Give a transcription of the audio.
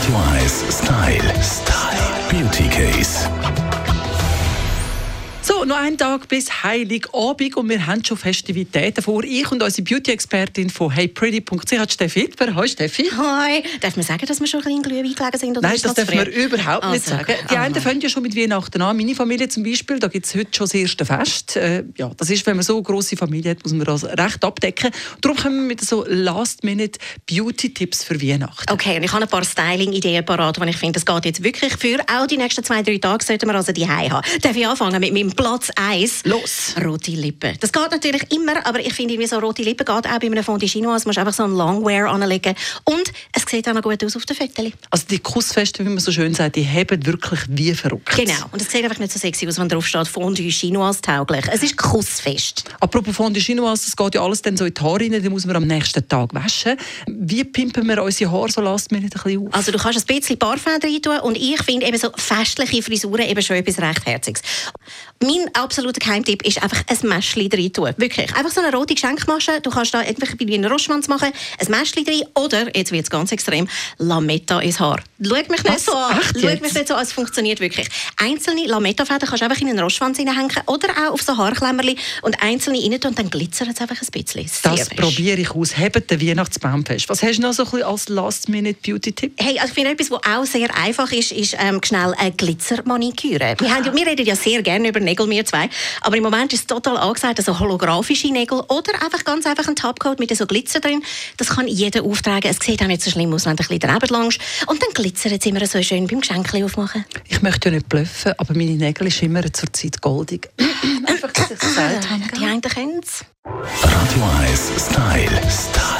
Radio 1 Style. Style. Beauty Case. Noch einen Tag bis Heiligabend und wir haben schon Festivitäten vor. Ich und unsere Beauty-Expertin von heypretty.ch, Steffi Hitler. Hallo Steffi. Hi. Darf man sagen, dass wir schon ein bisschen Glühwein gelegen sind? Nein, das dürfen wir früh? überhaupt nicht Also, sagen. gut. Die einen fangen ja schon mit Weihnachten an. Meine Familie zum Beispiel, da gibt es heute schon das erste Fest. Äh, ja, das ist, wenn man so eine grosse Familie hat, muss man das recht abdecken. Darum kommen wir mit so Last-Minute-Beauty-Tipps für Weihnachten. Okay, und ich habe ein paar Styling-Ideen parat, und ich finde, das geht jetzt wirklich für. Auch die nächsten zwei, drei Tage sollten wir also die haben. Darf ich anfangen mit meinem Platz 1? Los! Rote Lippen. Das geht natürlich immer, aber ich finde, so rote Lippen geht auch bei einem Fond Chinois. Du musst einfach so einen Longwear anlegen. Und es sieht auch noch gut aus auf den Fotos. Also die Kussfeste, wie man so schön sagt, die haben wirklich wie verrückt. Genau. Und es sieht einfach nicht so sexy aus, wenn drauf steht Fondue Chinois tauglich. Es ist kussfest. Apropos Fondue Chinois, das geht ja alles dann so in die Haare rein, die muss man am nächsten Tag waschen. Wie pimpen wir unsere Haare so last minute ein bisschen auf? Also du kannst ein bisschen Parfum rein tun und ich finde eben so festliche Frisuren eben schon etwas recht Herziges. Mein absoluter Geheimtipp ist einfach ein Mäschchen rein tun. Wirklich. Einfach so eine rote Geschenkmasche. Du kannst da entweder wie einen Roschwanz machen, ein Mäschchen rein oder, jetzt wird es ganz extrem, Lametta ins Haar. Schau mich nicht Was? so an. Echt Schau jetzt? mich nicht so an, es funktioniert wirklich. Einzelne Lametta-Fäden kannst du einfach in einen Roschwanz hineinhängen oder auch auf so Haarklemmerli und einzelne rein tun und dann glitzert es einfach ein bisschen. Sehr Das probiere ich aus. Hebt den Weihnachtsbaum fest. Was hast du noch so ein bisschen als Last-Minute-Beauty-Tipp? Hey, also ich finde etwas, was auch sehr einfach ist, ist ähm, schnell eine Glitzermaniküre. Wir, haben, wir reden ja sehr gerne über Nägel, wir zwei. Aber im Moment ist es total angesagt, also holographische Nägel oder einfach ganz einfach ein Topcoat mit so Glitzer drin. Das kann jeder auftragen. Es sieht auch nicht so schlimm aus, wenn du ein bisschen daneben langst. Und dann glitzert es immer so schön beim Geschenkchen aufmachen. Ich möchte ja nicht bluffen, aber meine Nägel sind immer zur Zeit goldig. Einfach, dass ich es gesagt habe. Die einen kennen es. Radio 1 Style. Style.